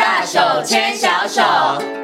大手牵小手。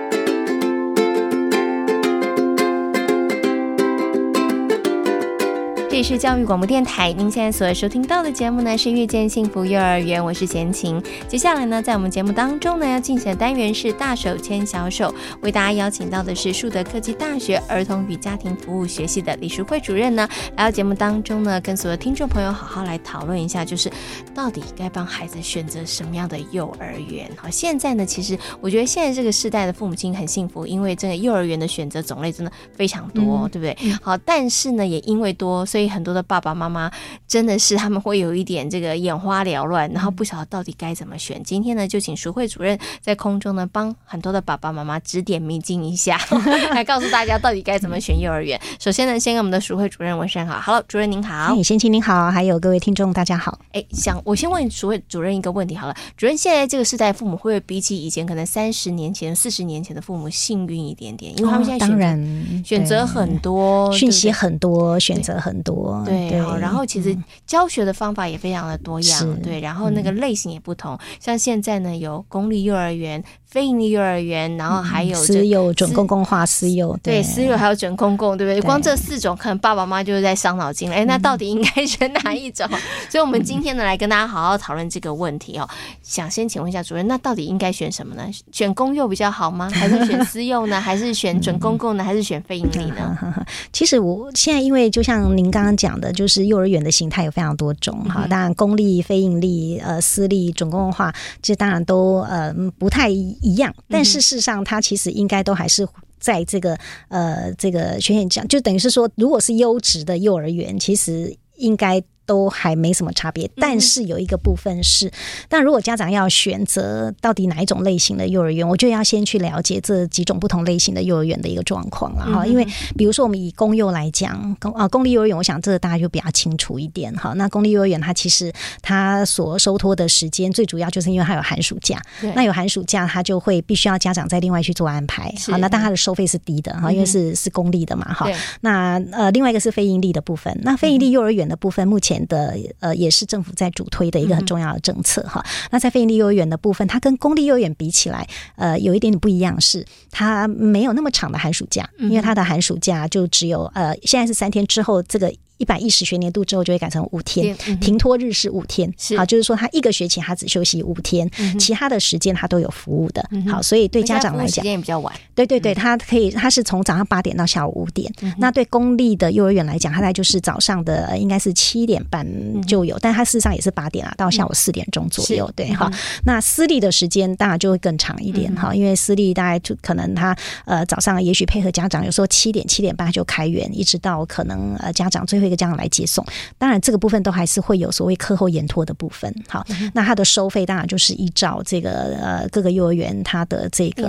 是教育广播电台，您现在所收听到的节目呢是《遇见幸福幼儿园》，我是贤琴。接下来呢，在我们节目当中呢，要进行的单元是“大手牵小手”，为大家邀请到的是树德科技大学儿童与家庭服务学系的李淑慧主任呢，来到节目当中呢，跟所有听众朋友好好来讨论一下，就是到底该帮孩子选择什么样的幼儿园。好，现在呢，其实我觉得现在这个世代的父母亲很幸福，因为这个幼儿园的选择种类真的非常多，对不对？好，但是呢，也因为多，所以很多的爸爸妈妈真的是他们会有一点这个眼花缭乱，然后不晓得到底该怎么选。今天呢，就请淑慧主任在空中呢帮很多的爸爸妈妈指点迷津一下，来告诉大家到底该怎么选幼儿园。首先呢，先跟我们的淑慧主任问声好，Hello，主任您好，先请您好，还有各位听众大家好。哎，想我先问淑慧主任一个问题好了，主任现在这个时代父母会不会比起以前可能三十年前、四十年前的父母幸运一点点？因为他们现在当然选择很多，讯息很多，选择很多。对，对，然后其实教学的方法也非常的多样，嗯、对，然后那个类型也不同。嗯、像现在呢，有公立幼儿园、非营利幼儿园，然后还有私幼、准公共化私幼，对，私幼还有准公共，对不对？对光这四种，可能爸爸妈妈就是在伤脑筋了。哎，那到底应该选哪一种？嗯、所以，我们今天呢，来跟大家好好讨论这个问题哦。想先请问一下主任，那到底应该选什么呢？选公幼比较好吗？还是选私幼呢？还是选准公共呢？还是选非营利呢？其实我现在因为就像您刚刚讲的，就是幼儿园的形态有非常多种哈。当然，公立、非营利、呃，私立、准公共化，这当然都呃不太一样。但是事实上，它其实应该都还是在这个呃这个学院讲，就等于是说，如果是优质的幼儿园，其实应该。都还没什么差别，但是有一个部分是，嗯、但如果家长要选择到底哪一种类型的幼儿园，我就要先去了解这几种不同类型的幼儿园的一个状况了哈。因为比如说我们以公幼来讲，公啊公立幼儿园，我想这个大家就比较清楚一点哈。那公立幼儿园它其实它所收托的时间最主要就是因为它有寒暑假，那有寒暑假它就会必须要家长再另外去做安排。好，那但它的收费是低的哈，因为是是公立的嘛哈。那呃另外一个是非盈利的部分，那非盈利幼儿园的部分目前。的呃，也是政府在主推的一个很重要的政策哈。嗯、那在非营利幼儿园的部分，它跟公立幼儿园比起来，呃，有一点点不一样，是它没有那么长的寒暑假，因为它的寒暑假就只有呃，现在是三天之后这个。一百一十学年度之后就会改成五天，嗯、停托日是五天，是。好，就是说他一个学期他只休息五天，嗯、其他的时间他都有服务的。嗯、好，所以对家长来讲，时间也比较晚。对对对，他可以，他是从早上八点到下午五点。嗯、那对公立的幼儿园来讲，他大概就是早上的应该是七点半就有，嗯、但他事实上也是八点啊，到下午四点钟左右。嗯、对，好，那私立的时间当然就会更长一点哈，嗯、因为私立大概就可能他呃早上也许配合家长，有时候七点七点半就开园，一直到可能呃家长最后一个家长来接送。当然，这个部分都还是会有所谓课后延托的部分。好，那它的收费当然就是依照这个呃各个幼儿园它的这个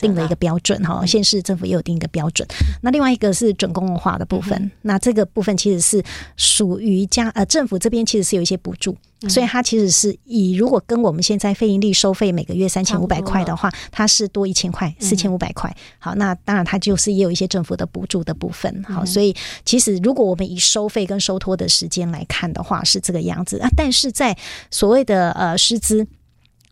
定了一个标准哈，县市政府也有定一个标准。那另外一个是准公共化的部分，那这个部分其实是属于家呃政府这边其实是有一些补助。所以它其实是以如果跟我们现在非盈利收费每个月三千五百块的话，它是多一千块，四千五百块。好，那当然它就是也有一些政府的补助的部分。好，所以其实如果我们以收费跟收托的时间来看的话，是这个样子啊。但是在所谓的呃师资。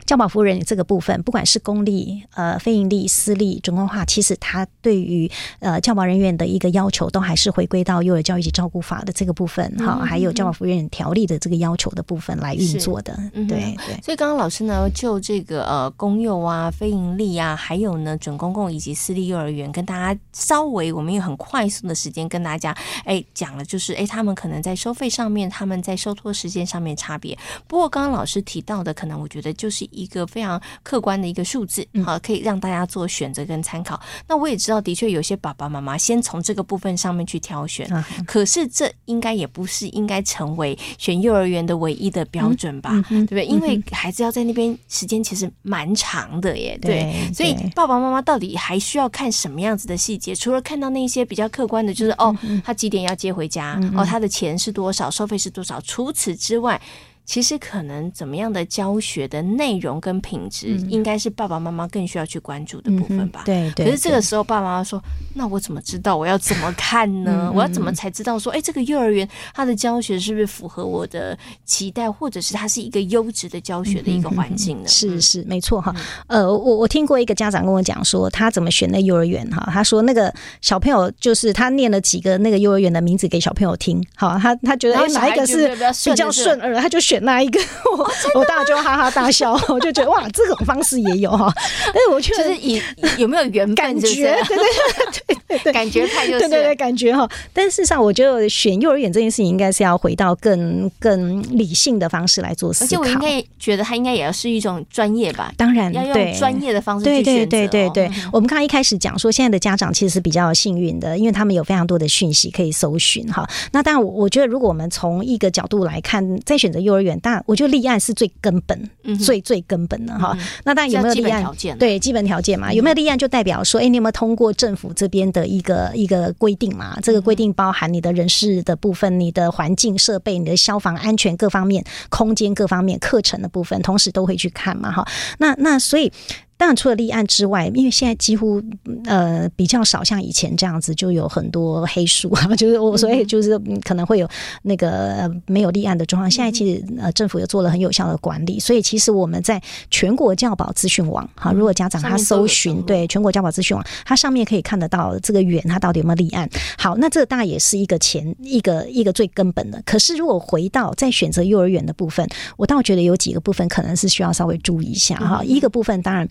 教保服务人员这个部分，不管是公立、呃非营利、私立、准公共化，其实它对于呃教保人员的一个要求，都还是回归到幼儿教育及照顾法的这个部分，哈、嗯，还有教保服务人员条例的这个要求的部分来运作的。对。所以刚刚老师呢，就这个呃公幼啊、非营利啊，还有呢准公共以及私立幼儿园，跟大家稍微我们用很快速的时间跟大家哎讲了，就是哎他们可能在收费上面，他们在收托时间上面差别。不过刚刚老师提到的，可能我觉得就是。一个非常客观的一个数字，好，可以让大家做选择跟参考。那我也知道，的确有些爸爸妈妈先从这个部分上面去挑选，可是这应该也不是应该成为选幼儿园的唯一的标准吧？对不对？因为孩子要在那边时间其实蛮长的耶，对。所以爸爸妈妈到底还需要看什么样子的细节？除了看到那些比较客观的，就是哦，他几点要接回家？哦，他的钱是多少？收费是多少？除此之外。其实可能怎么样的教学的内容跟品质，应该是爸爸妈妈更需要去关注的部分吧？嗯、对对。可是这个时候，爸爸妈妈说：“那我怎么知道？我要怎么看呢？我要怎么才知道说，哎，这个幼儿园它的教学是不是符合我的期待，或者是它是一个优质的教学的一个环境呢？”是是，没错哈。呃，我我听过一个家长跟我讲说，他怎么选那幼儿园哈？他说那个小朋友就是他念了几个那个幼儿园的名字给小朋友听，好，他他觉得哎哪一个是比较顺耳，他就选那一个。我我当然就哈哈大笑，我就觉得哇，这种方式也有哈。但是我觉得就是以有没有缘感觉，对对对对对，感觉派就是对对对感觉哈。但事实上，我觉得选幼儿园这件事情应该是要回到更更理性的方式来做思考。而且我应该觉得他应该也要是一种专业吧？当然，要用专业的方式去选择。对对对对对，我们刚刚一开始讲说，现在的家长其实是比较幸运的，因为他们有非常多的讯息可以搜寻哈。那当然，我我觉得如果我们从一个角度来看，在选择幼儿园，当然我觉得立案是最根本、最最根本的哈。那当然有没有立案？对，基本条件嘛，有没有立案就代表说，哎，你有没有通过政府这边的一个一个规定嘛？这个规定包含你的人事的部分、你的环境设备、你的消防安全各方面、空间各方面、课程的部分，同时都会去看嘛哈。那那所以。当然，除了立案之外，因为现在几乎呃比较少像以前这样子，就有很多黑数啊，就是我所以就是可能会有那个没有立案的状况。现在其实呃政府也做了很有效的管理，所以其实我们在全国教保资讯网哈，如果家长他搜寻对全国教保资讯网，它上面可以看得到这个园它到底有没有立案。好，那这个当然也是一个前一个一个最根本的。可是如果回到在选择幼儿园的部分，我倒觉得有几个部分可能是需要稍微注意一下哈。一个部分当然。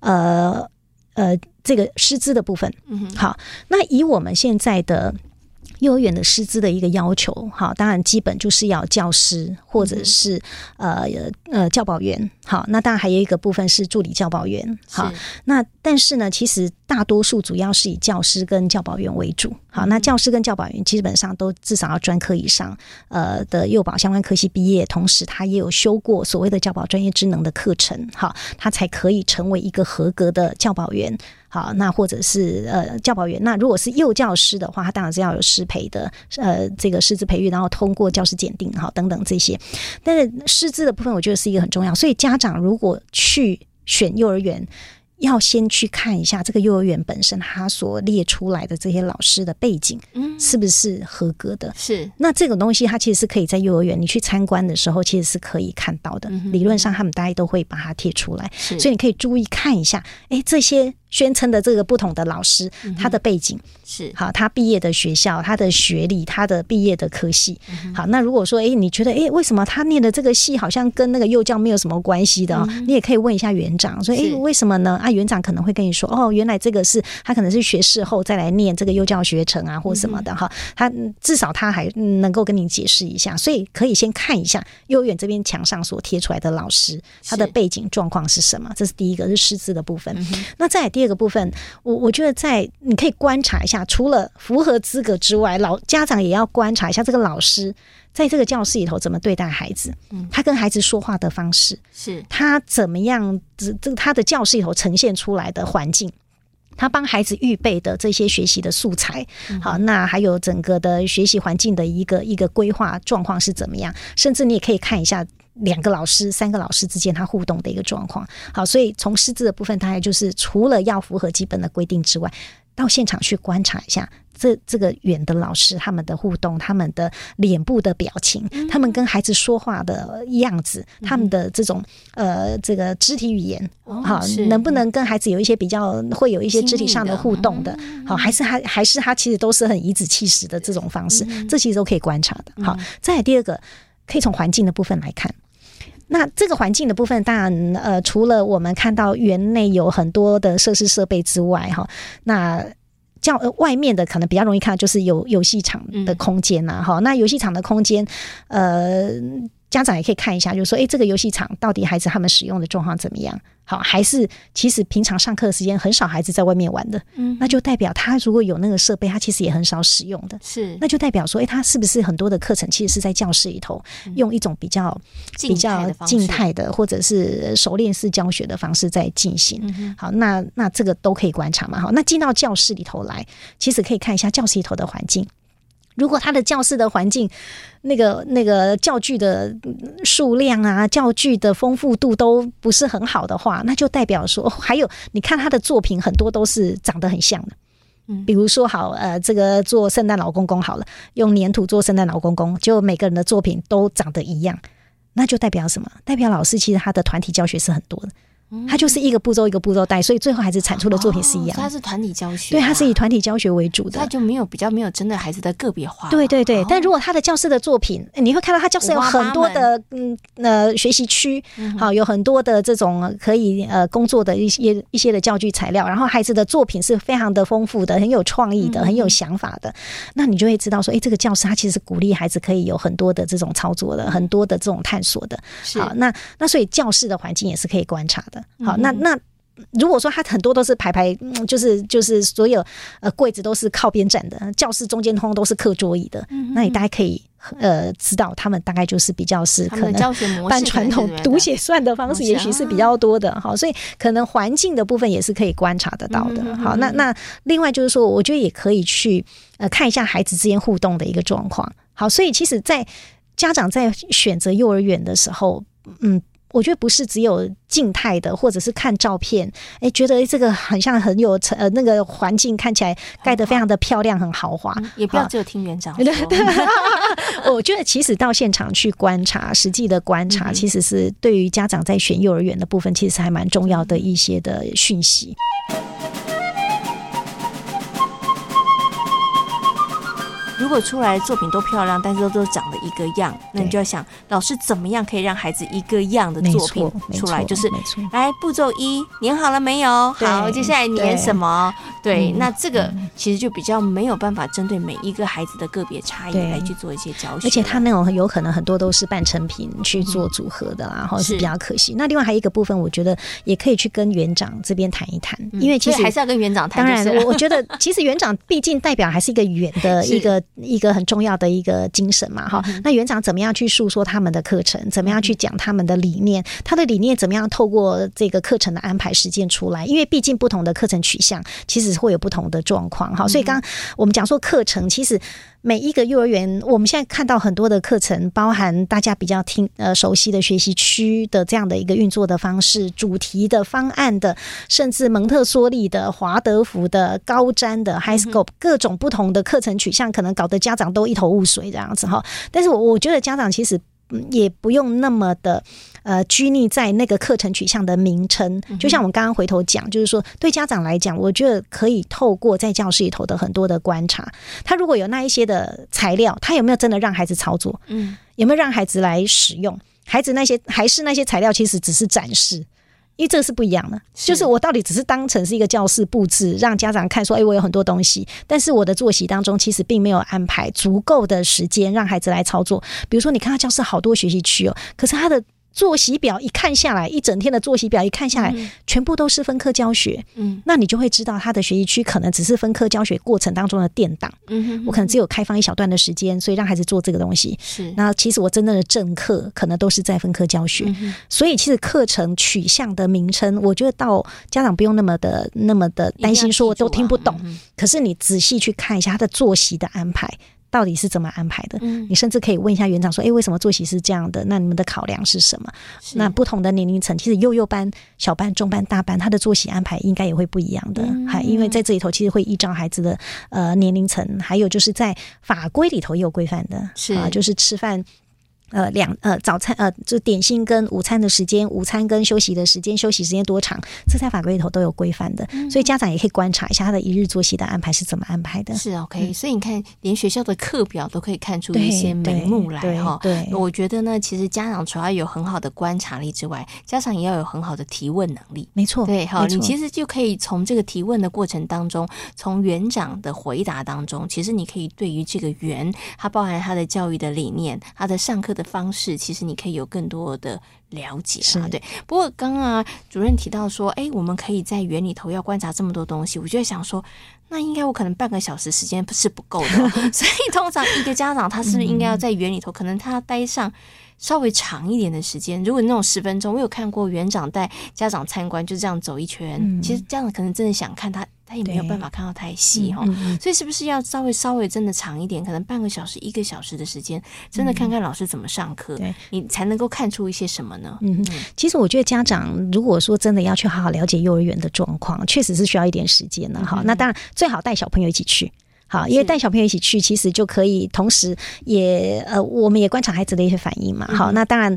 呃呃，这个师资的部分，嗯，好，那以我们现在的。幼儿园的师资的一个要求，好，当然基本就是要教师或者是呃呃教保员，好，那当然还有一个部分是助理教保员，好，那但是呢，其实大多数主要是以教师跟教保员为主，好，那教师跟教保员基本上都至少要专科以上，呃的幼保相关科系毕业，同时他也有修过所谓的教保专业职能的课程，好，他才可以成为一个合格的教保员。好，那或者是呃教保员，那如果是幼教师的话，他当然是要有师培的，呃，这个师资培育，然后通过教师检定，好等等这些。但是师资的部分，我觉得是一个很重要。所以家长如果去选幼儿园，要先去看一下这个幼儿园本身，他所列出来的这些老师的背景，嗯，是不是合格的？是。那这种东西，它其实是可以在幼儿园你去参观的时候，其实是可以看到的。理论上，他们大家都会把它贴出来，所以你可以注意看一下，哎，这些。宣称的这个不同的老师，他的背景是好，他毕业的学校，他的学历，他的毕业的科系。好，那如果说，哎，你觉得，哎，为什么他念的这个系好像跟那个幼教没有什么关系的？你也可以问一下园长，说，哎，为什么呢？啊，园长可能会跟你说，哦，原来这个是他可能是学士后再来念这个幼教学程啊，或什么的哈。他至少他还能够跟你解释一下，所以可以先看一下幼儿园这边墙上所贴出来的老师，他的背景状况是什么？这是第一个，是师资的部分。那再第。第二个部分，我我觉得在你可以观察一下，除了符合资格之外，老家长也要观察一下这个老师在这个教室里头怎么对待孩子，嗯，他跟孩子说话的方式是他怎么样这，这他的教室里头呈现出来的环境，他帮孩子预备的这些学习的素材，好，那还有整个的学习环境的一个一个规划状况是怎么样，甚至你也可以看一下。两个老师、三个老师之间他互动的一个状况，好，所以从师资的部分，大概就是除了要符合基本的规定之外，到现场去观察一下这这个远的老师他们的互动、他们的脸部的表情、嗯、他们跟孩子说话的样子、嗯、他们的这种呃这个肢体语言，好、哦，能不能跟孩子有一些比较会有一些肢体上的互动的，好，还是还还是他其实都是很颐指气使的这种方式，嗯、这其实都可以观察的。好，再来第二个，可以从环境的部分来看。那这个环境的部分，当然，呃，除了我们看到园内有很多的设施设备之外，哈，那较外面的可能比较容易看，就是有游戏场的空间呐，哈，那游戏场的空间，呃。家长也可以看一下，就是说，诶，这个游戏场到底孩子他们使用的状况怎么样？好，还是其实平常上课的时间很少孩子在外面玩的，嗯，那就代表他如果有那个设备，他其实也很少使用的，是，那就代表说，诶，他是不是很多的课程其实是在教室里头用一种比较比较静态的或者是熟练式教学的方式在进行？好，那那这个都可以观察嘛。好，那进到教室里头来，其实可以看一下教室里头的环境。如果他的教室的环境，那个那个教具的数量啊，教具的丰富度都不是很好的话，那就代表说，还有你看他的作品很多都是长得很像的。嗯，比如说好，呃，这个做圣诞老公公好了，用粘土做圣诞老公公，就每个人的作品都长得一样，那就代表什么？代表老师其实他的团体教学是很多的。它就是一个步骤一个步骤带，所以最后孩子产出的作品是一样的。它是团体教学，对，它是以团体教学为主的，它就没有比较没有针对孩子的个别化。对对对，但如果他的教室的作品，你会看到他教室有很多的嗯呃学习区，好，有很多的这种可以呃工作的一些一些的教具材料，然后孩子的作品是非常的丰富的，很有创意的，很有想法的，那你就会知道说，哎，这个教室它其实是鼓励孩子可以有很多的这种操作的，很多的这种探索的。好，那那所以教室的环境也是可以观察的。好，那那。如果说他很多都是排排，嗯、就是就是所有呃柜子都是靠边站的，教室中间通通都是课桌椅的，嗯、那你大概可以呃知道他们大概就是比较是可能半传统读写算的方式，也许是比较多的。好，所以可能环境的部分也是可以观察得到的。好，那那另外就是说，我觉得也可以去呃看一下孩子之间互动的一个状况。好，所以其实，在家长在选择幼儿园的时候，嗯。我觉得不是只有静态的，或者是看照片，哎，觉得这个很像很有呃那个环境看起来盖得非常的漂亮，很豪华。也不要只有听园长。我觉得其实到现场去观察，实际的观察，其实是对于家长在选幼儿园的部分，其实还蛮重要的一些的讯息。如果出来作品都漂亮，但是都都长得一个样，那你就要想老师怎么样可以让孩子一个样的作品出来？就是来步骤一，粘好了没有？好，接下来粘什么？对，那这个其实就比较没有办法针对每一个孩子的个别差异来去做一些教学。而且他那种有可能很多都是半成品去做组合的啦，然后是比较可惜。那另外还有一个部分，我觉得也可以去跟园长这边谈一谈，因为其实还是要跟园长谈。当然，我我觉得其实园长毕竟代表还是一个园的 一个。一个很重要的一个精神嘛，哈，那园长怎么样去诉说他们的课程？怎么样去讲他们的理念？他的理念怎么样透过这个课程的安排实践出来？因为毕竟不同的课程取向，其实会有不同的状况，哈。所以刚刚我们讲说课程，其实。每一个幼儿园，我们现在看到很多的课程，包含大家比较听呃熟悉的学习区的这样的一个运作的方式，主题的方案的，甚至蒙特梭利的、华德福的、高瞻的、HighScope 各种不同的课程取向，可能搞得家长都一头雾水这样子哈。但是我我觉得家长其实。也不用那么的呃拘泥在那个课程取向的名称，就像我们刚刚回头讲，就是说对家长来讲，我觉得可以透过在教室里头的很多的观察，他如果有那一些的材料，他有没有真的让孩子操作？嗯，有没有让孩子来使用？孩子那些还是那些材料，其实只是展示。因为这个是不一样的，就是我到底只是当成是一个教室布置，让家长看说，哎，我有很多东西，但是我的作息当中其实并没有安排足够的时间让孩子来操作。比如说，你看他教室好多学习区哦，可是他的。作息表一看下来，一整天的作息表一看下来，嗯、全部都是分科教学。嗯，那你就会知道他的学习区可能只是分科教学过程当中的垫档。嗯哼，哼，我可能只有开放一小段的时间，所以让孩子做这个东西。是，那其实我真正的正课可能都是在分科教学。嗯、所以其实课程取向的名称，我觉得到家长不用那么的那么的担心，说我都听不懂。嗯、可是你仔细去看一下他的作息的安排。到底是怎么安排的？嗯，你甚至可以问一下园长说：“哎，为什么作息是这样的？那你们的考量是什么？”那不同的年龄层，其实幼幼班、小班、中班、大班，他的作息安排应该也会不一样的。还、嗯、因为在这里头，其实会依照孩子的呃年龄层，还有就是在法规里头也有规范的，是啊，就是吃饭。呃，两呃早餐呃，就点心跟午餐的时间，午餐跟休息的时间，休息时间多长，这在法规里头都有规范的，嗯、所以家长也可以观察一下他的一日作息的安排是怎么安排的。是 OK，、嗯、所以你看，连学校的课表都可以看出一些眉目来哈。对，我觉得呢，其实家长除了有很好的观察力之外，家长也要有很好的提问能力。没错，对，好，你其实就可以从这个提问的过程当中，从园长的回答当中，其实你可以对于这个园，它包含它的教育的理念，它的上课的方式，其实。你可以有更多的了解啊，对。不过刚刚啊，主任提到说，哎，我们可以在园里头要观察这么多东西，我就在想说，那应该我可能半个小时时间是不够的，所以通常一个家长他是不是应该要在园里头，可能他待上稍微长一点的时间？如果那种十分钟，我有看过园长带家长参观，就这样走一圈，其实家长可能真的想看他。他也没有办法看到太细哈。所以是不是要稍微稍微真的长一点，可能半个小时、一个小时的时间，真的看看老师怎么上课，对，你才能够看出一些什么呢？嗯，其实我觉得家长如果说真的要去好好了解幼儿园的状况，确实是需要一点时间的哈。那当然最好带小朋友一起去。好，因为带小朋友一起去，其实就可以同时也呃，我们也观察孩子的一些反应嘛。好，那当然。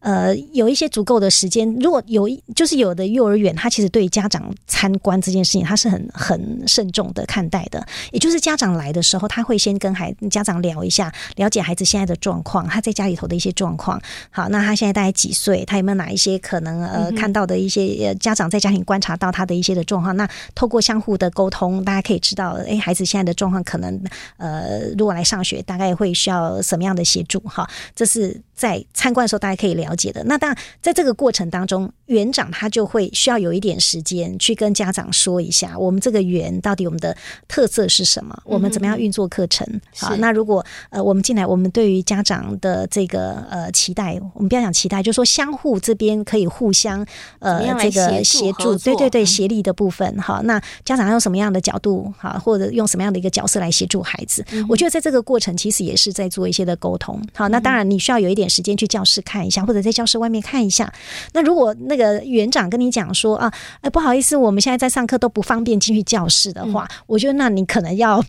呃，有一些足够的时间，如果有就是有的幼儿园，他其实对家长参观这件事情，他是很很慎重的看待的。也就是家长来的时候，他会先跟孩家长聊一下，了解孩子现在的状况，他在家里头的一些状况。好，那他现在大概几岁？他有没有哪一些可能呃看到的一些家长在家庭观察到他的一些的状况？那透过相互的沟通，大家可以知道，哎，孩子现在的状况可能呃，如果来上学，大概会需要什么样的协助？哈，这是。在参观的时候，大家可以了解的。那当然，在这个过程当中，园长他就会需要有一点时间去跟家长说一下，我们这个园到底我们的特色是什么，嗯、我们怎么样运作课程。好，那如果呃我们进来，我们对于家长的这个呃期待，我们不要讲期待，就是说相互这边可以互相呃这个协助，对对对，协力的部分。好，那家长用什么样的角度好，或者用什么样的一个角色来协助孩子？嗯、我觉得在这个过程其实也是在做一些的沟通。好，那当然你需要有一点。时间去教室看一下，或者在教室外面看一下。那如果那个园长跟你讲说啊，哎，不好意思，我们现在在上课都不方便进去教室的话，嗯、我觉得那你可能要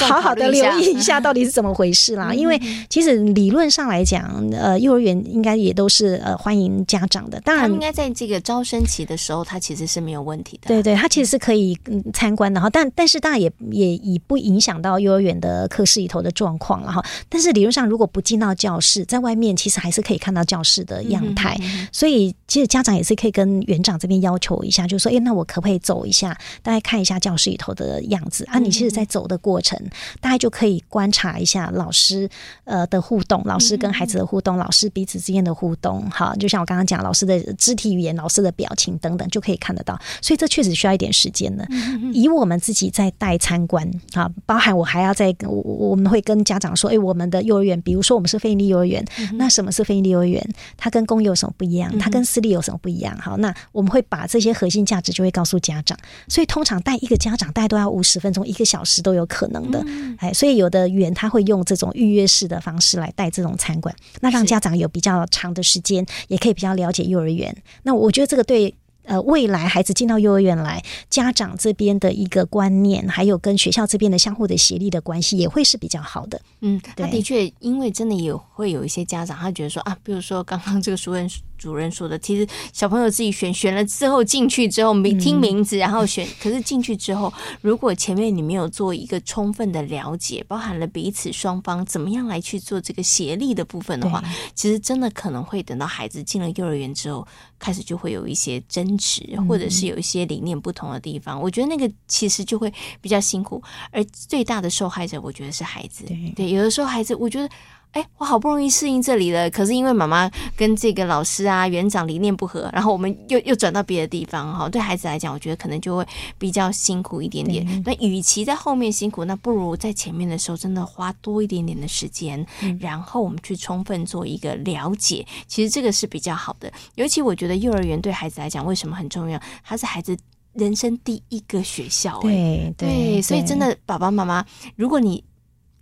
好好的留意一下 到底是怎么回事啦。因为其实理论上来讲，呃，幼儿园应该也都是呃欢迎家长的。当然，应该在这个招生期的时候，他其实是没有问题的。对对，他其实是可以参观的哈。但但是当然也也以不影响到幼儿园的课室里头的状况了哈。但是理论上，如果不进到教室，在外面。其实还是可以看到教室的样态，所以其实家长也是可以跟园长这边要求一下，就是说，哎，那我可不可以走一下，大概看一下教室里头的样子啊？你其实，在走的过程，大概就可以观察一下老师呃的互动，老师跟孩子的互动，老师彼此之间的互动，哈，就像我刚刚讲，老师的肢体语言、老师的表情等等，就可以看得到。所以这确实需要一点时间的。以我们自己在带参观啊，包含我还要再我我们会跟家长说，哎，我们的幼儿园，比如说我们是非营利幼儿园。那什么是非营利幼儿园？它跟公幼有什么不一样？它跟私立有什么不一样？好，那我们会把这些核心价值就会告诉家长。所以通常带一个家长大概都要五十分钟、一个小时都有可能的。哎，所以有的园他会用这种预约式的方式来带这种餐馆，那让家长有比较长的时间，也可以比较了解幼儿园。那我觉得这个对。呃，未来孩子进到幼儿园来，家长这边的一个观念，还有跟学校这边的相互的协力的关系，也会是比较好的。嗯，他，的确，因为真的也会有一些家长，他觉得说啊，比如说刚刚这个书院。主任说的，其实小朋友自己选选了之后进去之后没听名字，然后选。可是进去之后，如果前面你没有做一个充分的了解，包含了彼此双方怎么样来去做这个协力的部分的话，其实真的可能会等到孩子进了幼儿园之后，开始就会有一些争执，或者是有一些理念不同的地方。我觉得那个其实就会比较辛苦，而最大的受害者，我觉得是孩子。对，有的时候孩子，我觉得。哎，我好不容易适应这里了，可是因为妈妈跟这个老师啊、园长理念不合，然后我们又又转到别的地方哈。对孩子来讲，我觉得可能就会比较辛苦一点点。那与其在后面辛苦，那不如在前面的时候真的花多一点点的时间，嗯、然后我们去充分做一个了解。其实这个是比较好的。尤其我觉得幼儿园对孩子来讲为什么很重要？它是孩子人生第一个学校。对对，对，所以真的爸爸妈妈，如果你。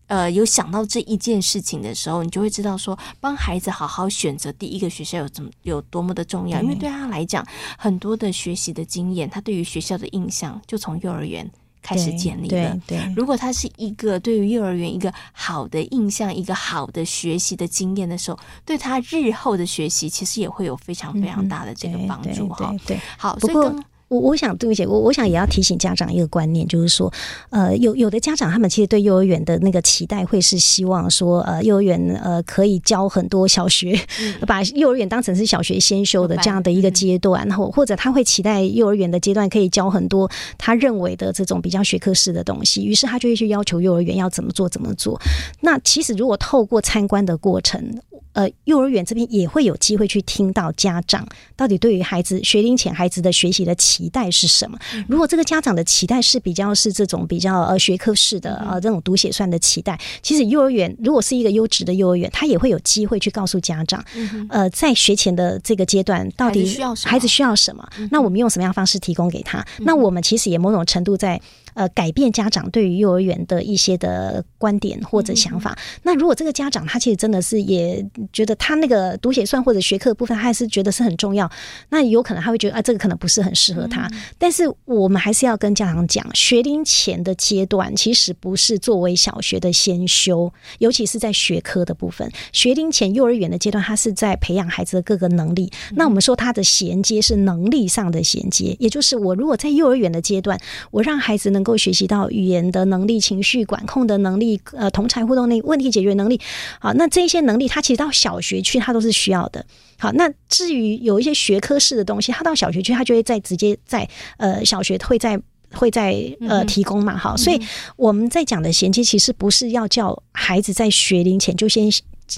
呃，有想到这一件事情的时候，你就会知道说，帮孩子好好选择第一个学校有怎么有多么的重要。因为对他来讲，很多的学习的经验，他对于学校的印象就从幼儿园开始建立了。对，对，如果他是一个对于幼儿园一个好的印象，一个好的学习的经验的时候，对他日后的学习其实也会有非常非常大的这个帮助哈。对，对，好，所以跟。我我想对不起，我我想也要提醒家长一个观念，就是说，呃，有有的家长他们其实对幼儿园的那个期待会是希望说，呃，幼儿园呃可以教很多小学，嗯、把幼儿园当成是小学先修的这样的一个阶段，然后、嗯、或者他会期待幼儿园的阶段可以教很多他认为的这种比较学科式的东西，于是他就会去要求幼儿园要怎么做怎么做。那其实如果透过参观的过程。呃，幼儿园这边也会有机会去听到家长到底对于孩子学龄前孩子的学习的期待是什么。如果这个家长的期待是比较是这种比较呃学科式的呃这种读写算的期待，其实幼儿园如果是一个优质的幼儿园，他也会有机会去告诉家长，呃，在学前的这个阶段到底孩子需要什么，那我们用什么样方式提供给他？那我们其实也某种程度在。呃，改变家长对于幼儿园的一些的观点或者想法。嗯、那如果这个家长他其实真的是也觉得他那个读写算或者学科的部分，他还是觉得是很重要，那有可能他会觉得啊，这个可能不是很适合他。嗯、但是我们还是要跟家长讲，学龄前的阶段其实不是作为小学的先修，尤其是在学科的部分。学龄前幼儿园的阶段，他是在培养孩子的各个能力。嗯、那我们说他的衔接是能力上的衔接，也就是我如果在幼儿园的阶段，我让孩子能能够学习到语言的能力、情绪管控的能力、呃，同侪互动力、问题解决能力。好，那这些能力，他其实到小学去，他都是需要的。好，那至于有一些学科式的东西，他到小学去，他就会在直接在呃小学会在会在呃提供嘛。好，所以我们在讲的衔接，其实不是要叫孩子在学龄前就先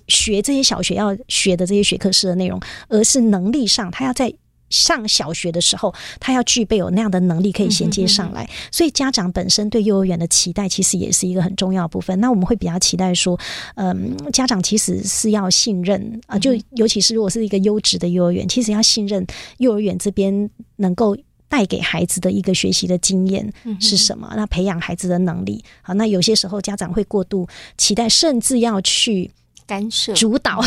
学这些小学要学的这些学科式的内容，而是能力上，他要在。上小学的时候，他要具备有那样的能力，可以衔接上来。所以家长本身对幼儿园的期待，其实也是一个很重要的部分。那我们会比较期待说，嗯，家长其实是要信任啊，就尤其是如果是一个优质的幼儿园，其实要信任幼儿园这边能够带给孩子的一个学习的经验是什么，那培养孩子的能力。好，那有些时候家长会过度期待，甚至要去。干涉主导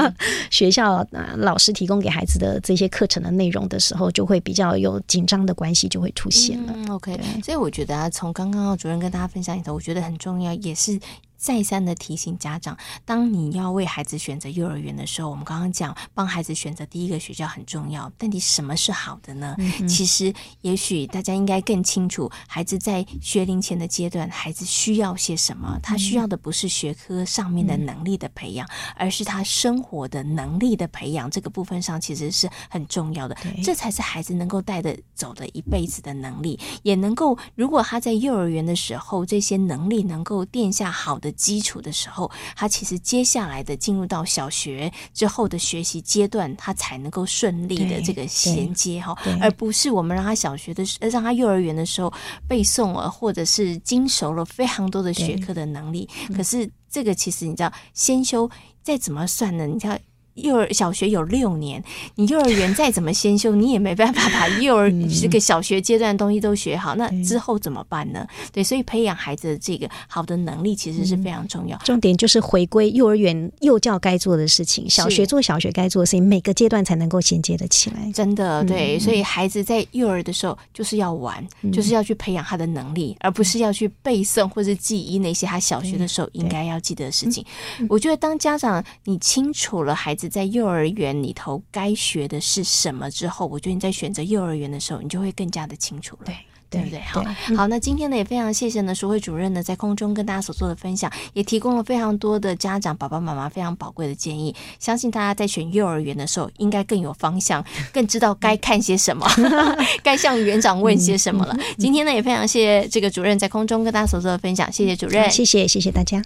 学校啊，老师提供给孩子的这些课程的内容的时候，就会比较有紧张的关系就会出现了。嗯，OK，所以我觉得啊，从刚刚主任跟大家分享里头，我觉得很重要，也是。再三的提醒家长，当你要为孩子选择幼儿园的时候，我们刚刚讲帮孩子选择第一个学校很重要。但你什么是好的呢？嗯、其实，也许大家应该更清楚，孩子在学龄前的阶段，孩子需要些什么？他需要的不是学科上面的能力的培养，嗯、而是他生活的能力的培养。这个部分上其实是很重要的，这才是孩子能够带得走的一辈子的能力，也能够如果他在幼儿园的时候，这些能力能够垫下好的。基础的时候，他其实接下来的进入到小学之后的学习阶段，他才能够顺利的这个衔接哈，而不是我们让他小学的让他幼儿园的时候背诵了，或者是精熟了非常多的学科的能力。可是这个其实你知道，先修再怎么算呢？你知道。幼儿小学有六年，你幼儿园再怎么先修，你也没办法把幼儿这个小学阶段的东西都学好。那之后怎么办呢？对，所以培养孩子的这个好的能力，其实是非常重要。重点就是回归幼儿园幼教该做的事情，小学做小学该做的事情，每个阶段才能够衔接得起来。真的，对，所以孩子在幼儿的时候就是要玩，就是要去培养他的能力，而不是要去背诵或是记忆那些他小学的时候应该要记得的事情。我觉得当家长你清楚了孩子。在幼儿园里头该学的是什么之后，我觉得你在选择幼儿园的时候，你就会更加的清楚了，对，对不对？好，好，那今天呢也非常谢谢呢淑慧主任呢在空中跟大家所做的分享，也提供了非常多的家长爸爸妈妈非常宝贵的建议。相信大家在选幼儿园的时候，应该更有方向，更知道该看些什么，该向园长问些什么了。今天呢也非常谢谢这个主任在空中跟大家所做的分享，谢谢主任，谢谢谢谢大家。